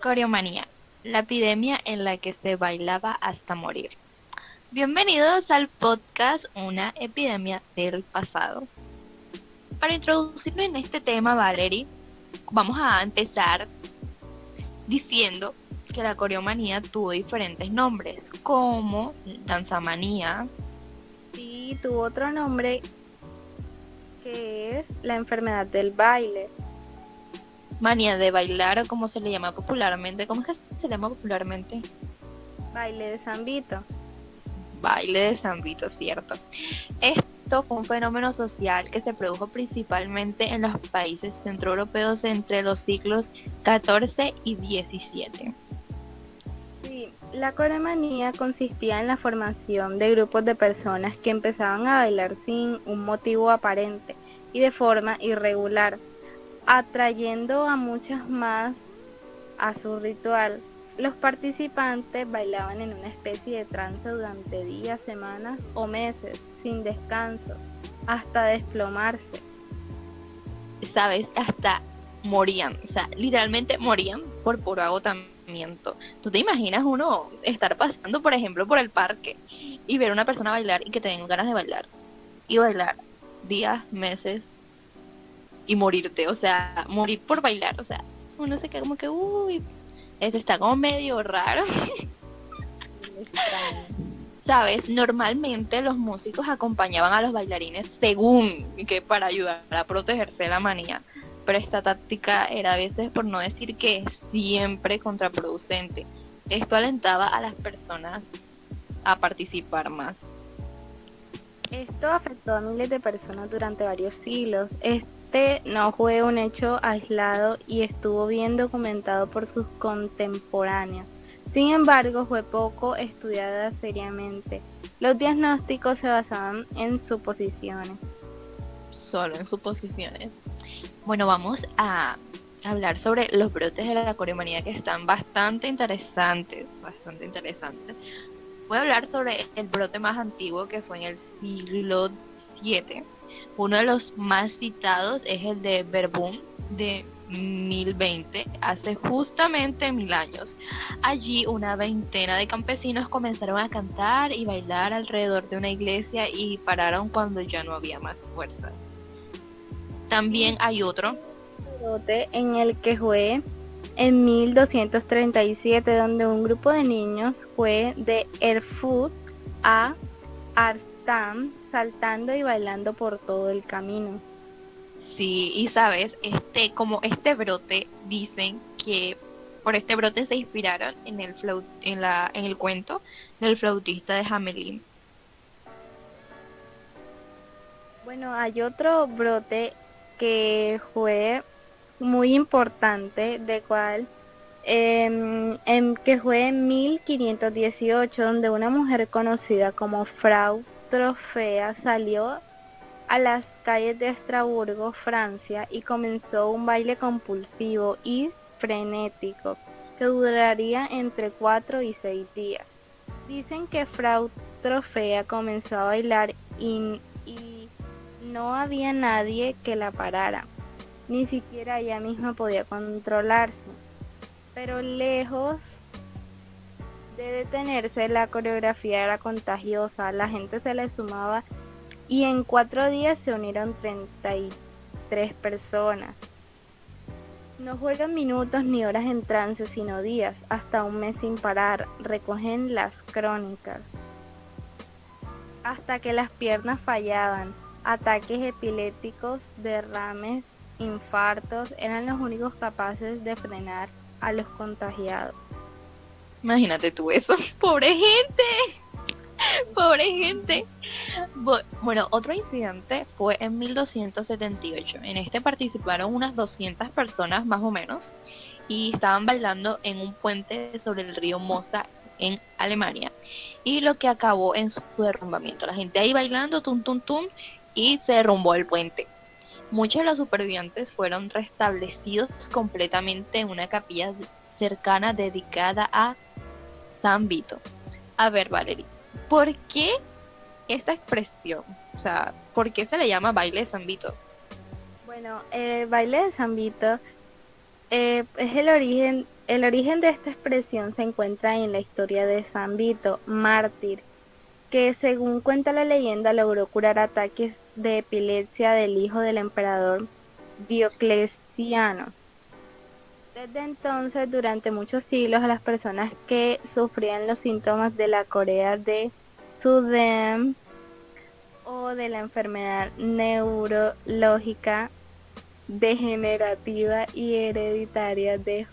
Coreomanía, la epidemia en la que se bailaba hasta morir. Bienvenidos al podcast Una epidemia del pasado. Para introducirnos en este tema, Valerie, vamos a empezar diciendo que la coreomanía tuvo diferentes nombres, como danzamanía. Sí, tuvo otro nombre que es la enfermedad del baile. Manía de bailar, o como se le llama popularmente. ¿Cómo es que se llama popularmente? Baile de Zambito. Baile de Zambito, cierto. Esto fue un fenómeno social que se produjo principalmente en los países centroeuropeos entre los siglos XIV y XVII. Sí, la coremanía consistía en la formación de grupos de personas que empezaban a bailar sin un motivo aparente y de forma irregular, atrayendo a muchas más a su ritual. Los participantes bailaban en una especie de trance durante días, semanas o meses, sin descanso, hasta desplomarse. ¿Sabes? Hasta morían, o sea, literalmente morían por puro agotamiento. ¿Tú te imaginas uno estar pasando, por ejemplo, por el parque y ver a una persona bailar y que te ganas de bailar? Y bailar días, meses y morirte, o sea, morir por bailar, o sea, uno se queda como que, uy, eso está como medio raro. Sabes, normalmente los músicos acompañaban a los bailarines según que para ayudar a protegerse de la manía, pero esta táctica era a veces, por no decir que siempre contraproducente. Esto alentaba a las personas a participar más. Esto afectó a miles de personas durante varios siglos. Este no fue un hecho aislado y estuvo bien documentado por sus contemporáneos. Sin embargo, fue poco estudiada seriamente. Los diagnósticos se basaban en suposiciones. Solo en suposiciones. Bueno, vamos a hablar sobre los brotes de la coreomanía que están bastante interesantes, bastante interesantes. Voy a hablar sobre el brote más antiguo que fue en el siglo VII. Uno de los más citados es el de Verbum de 1020, hace justamente mil años. Allí una veintena de campesinos comenzaron a cantar y bailar alrededor de una iglesia y pararon cuando ya no había más fuerzas. También hay otro. En el que fue en 1237, donde un grupo de niños fue de Erfurt a Arstam, saltando y bailando por todo el camino. Sí, y sabes, este, como este brote, dicen que por este brote se inspiraron en el flaut, en la, en el cuento del flautista de Hamelin. Bueno, hay otro brote que fue muy importante, de cual em, en, que fue en 1518, donde una mujer conocida como Frau Trofea salió a las calles de Estraburgo, Francia, y comenzó un baile compulsivo y frenético que duraría entre 4 y 6 días. Dicen que Frau Trofea comenzó a bailar y no había nadie que la parara. Ni siquiera ella misma podía controlarse. Pero lejos de detenerse, la coreografía era contagiosa, la gente se le sumaba y en cuatro días se unieron 33 personas. No juegan minutos ni horas en trance, sino días, hasta un mes sin parar, recogen las crónicas. Hasta que las piernas fallaban, ataques epilépticos, derrames, infartos, eran los únicos capaces de frenar a los contagiados. Imagínate tú eso, pobre gente. Pobre gente. Bueno, otro incidente fue en 1278. En este participaron unas 200 personas más o menos y estaban bailando en un puente sobre el río Mosa en Alemania y lo que acabó en su derrumbamiento. La gente ahí bailando, tum, tum, tum, y se derrumbó el puente. Muchos de los supervivientes fueron restablecidos completamente en una capilla cercana dedicada a San Vito. A ver, Valerie, ¿por qué esta expresión? O sea, ¿por qué se le llama baile de San Vito? Bueno, el baile de San Vito eh, es el origen el origen de esta expresión se encuentra en la historia de San Vito, mártir, que según cuenta la leyenda logró curar ataques de epilepsia del hijo del emperador Diocleciano. Desde entonces, durante muchos siglos, las personas que sufrían los síntomas de la Corea de Sudem o de la enfermedad neurológica degenerativa y hereditaria de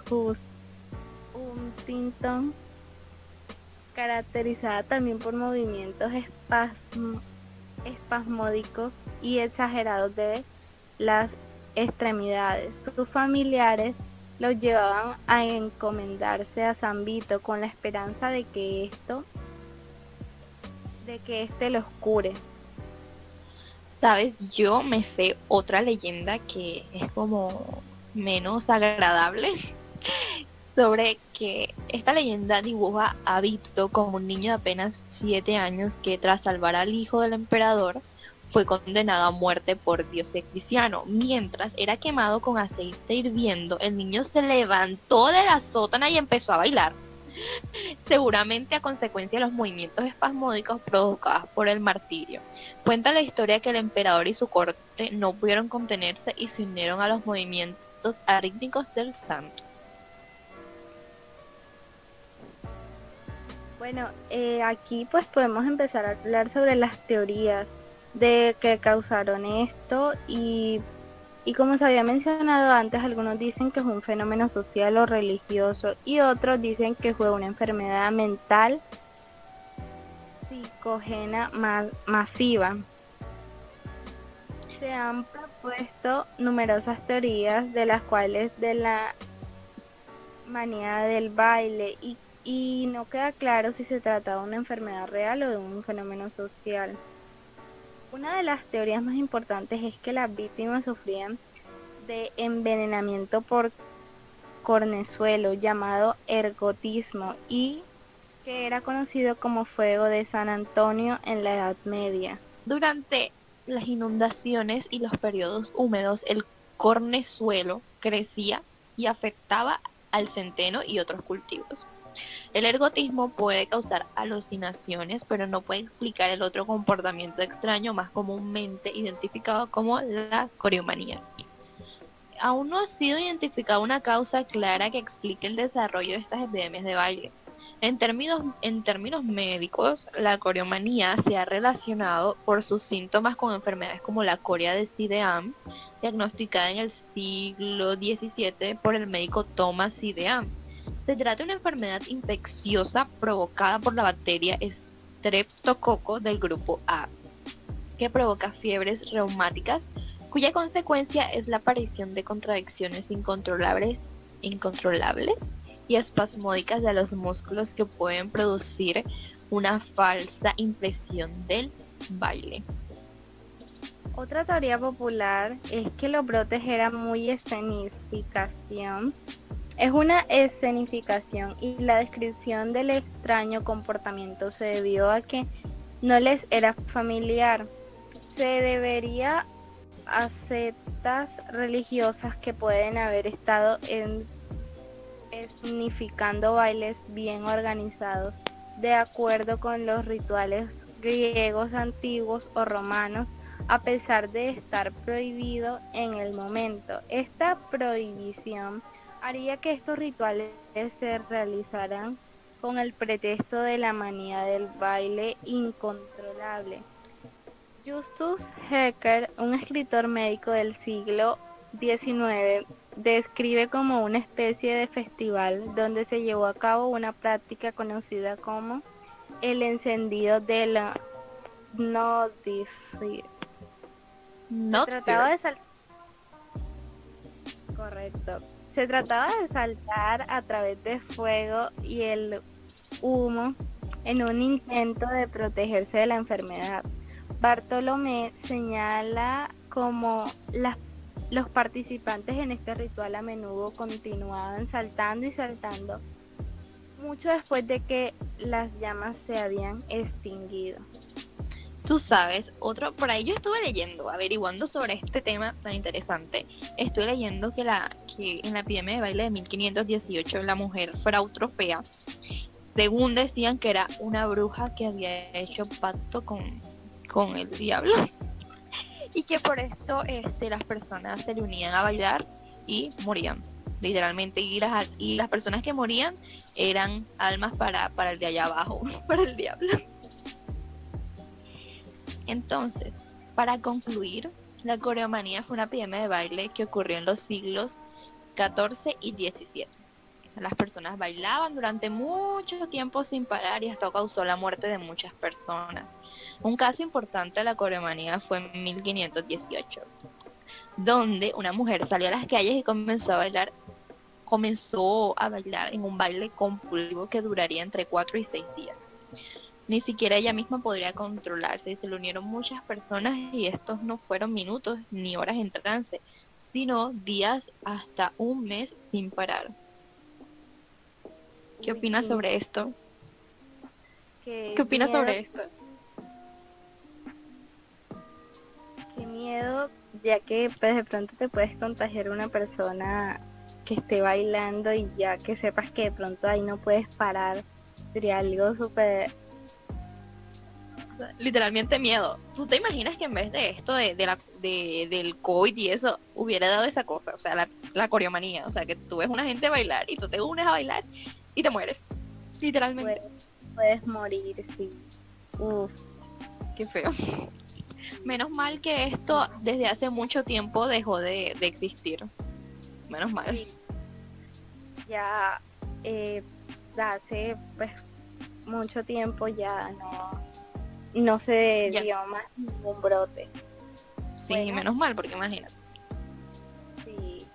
Huntington, caracterizada también por movimientos espasmódicos y exagerados de las extremidades. Sus familiares los llevaban a encomendarse a San Vito con la esperanza de que esto de que éste los cure. Sabes, yo me sé otra leyenda que es como menos agradable sobre que esta leyenda dibuja a Vito como un niño de apenas 7 años que tras salvar al hijo del emperador fue condenado a muerte por Diocleciano. Mientras era quemado con aceite hirviendo, el niño se levantó de la sótana y empezó a bailar. Seguramente a consecuencia de los movimientos espasmódicos provocados por el martirio. Cuenta la historia que el emperador y su corte no pudieron contenerse y se unieron a los movimientos arítmicos del santo. Bueno, eh, aquí pues podemos empezar a hablar sobre las teorías de que causaron esto y, y como se había mencionado antes, algunos dicen que fue un fenómeno social o religioso y otros dicen que fue una enfermedad mental psicogena masiva. Se han propuesto numerosas teorías de las cuales de la manía del baile y, y no queda claro si se trata de una enfermedad real o de un fenómeno social. Una de las teorías más importantes es que las víctimas sufrían de envenenamiento por cornezuelo llamado ergotismo y que era conocido como fuego de San Antonio en la Edad Media. Durante las inundaciones y los periodos húmedos, el cornezuelo crecía y afectaba al centeno y otros cultivos. El ergotismo puede causar alucinaciones, pero no puede explicar el otro comportamiento extraño más comúnmente identificado como la coreomanía. Aún no ha sido identificada una causa clara que explique el desarrollo de estas epidemias de baile. En términos, médicos, la coreomanía se ha relacionado por sus síntomas con enfermedades como la corea de Sideam, diagnosticada en el siglo XVII por el médico Thomas Sideam se trata de una enfermedad infecciosa provocada por la bacteria Streptococo del grupo A, que provoca fiebres reumáticas, cuya consecuencia es la aparición de contradicciones incontrolables, incontrolables y espasmódicas de los músculos que pueden producir una falsa impresión del baile. Otra teoría popular es que los brotes eran muy escenificación es una escenificación y la descripción del extraño comportamiento se debió a que no les era familiar. Se debería a religiosas que pueden haber estado en escenificando bailes bien organizados de acuerdo con los rituales griegos antiguos o romanos a pesar de estar prohibido en el momento. Esta prohibición haría que estos rituales se realizaran con el pretexto de la manía del baile incontrolable. Justus Hecker, un escritor médico del siglo XIX, describe como una especie de festival donde se llevó a cabo una práctica conocida como el encendido de la. No trataba de Correcto. Se trataba de saltar a través de fuego y el humo en un intento de protegerse de la enfermedad. Bartolomé señala como los participantes en este ritual a menudo continuaban saltando y saltando, mucho después de que las llamas se habían extinguido. Tú sabes, otro, por ahí yo estuve leyendo, averiguando sobre este tema tan interesante. Estoy leyendo que la, que en la epidemia de baile de 1518 la mujer Frau Trofea, según decían que era una bruja que había hecho pacto con, con el diablo. Y que por esto este, las personas se le unían a bailar y morían. Literalmente y las, y las personas que morían eran almas para, para el de allá abajo, para el diablo. Entonces, para concluir, la coreomanía fue una epidemia de baile que ocurrió en los siglos XIV y XVII. Las personas bailaban durante mucho tiempo sin parar y esto causó la muerte de muchas personas. Un caso importante de la coreomanía fue en 1518, donde una mujer salió a las calles y comenzó a bailar comenzó a bailar en un baile compulsivo que duraría entre 4 y 6 días. Ni siquiera ella misma podría controlarse y se le unieron muchas personas y estos no fueron minutos ni horas en trance, sino días hasta un mes sin parar. ¿Qué opinas sobre esto? ¿Qué, opinas sobre esto? Qué miedo, ya que pues, de pronto te puedes contagiar una persona que esté bailando y ya que sepas que de pronto ahí no puedes parar. Sería algo súper literalmente miedo. ¿Tú te imaginas que en vez de esto, de, la, de, del COVID y eso, hubiera dado esa cosa? O sea, la, la coreomanía. O sea, que tú ves una gente bailar y tú te unes a bailar y te mueres. Literalmente. Puedes, morir, sí. Uf. Qué feo. Menos mal que esto desde hace mucho tiempo dejó de, existir. Menos mal. Ya eh, hace pues mucho tiempo ya no no se dio más ningún brote. Sí, menos mal, porque imagínate. Sí.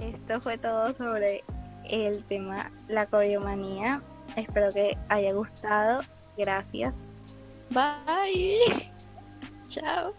Esto fue todo sobre el tema la coreomanía. Espero que haya gustado. Gracias. Bye. Chao.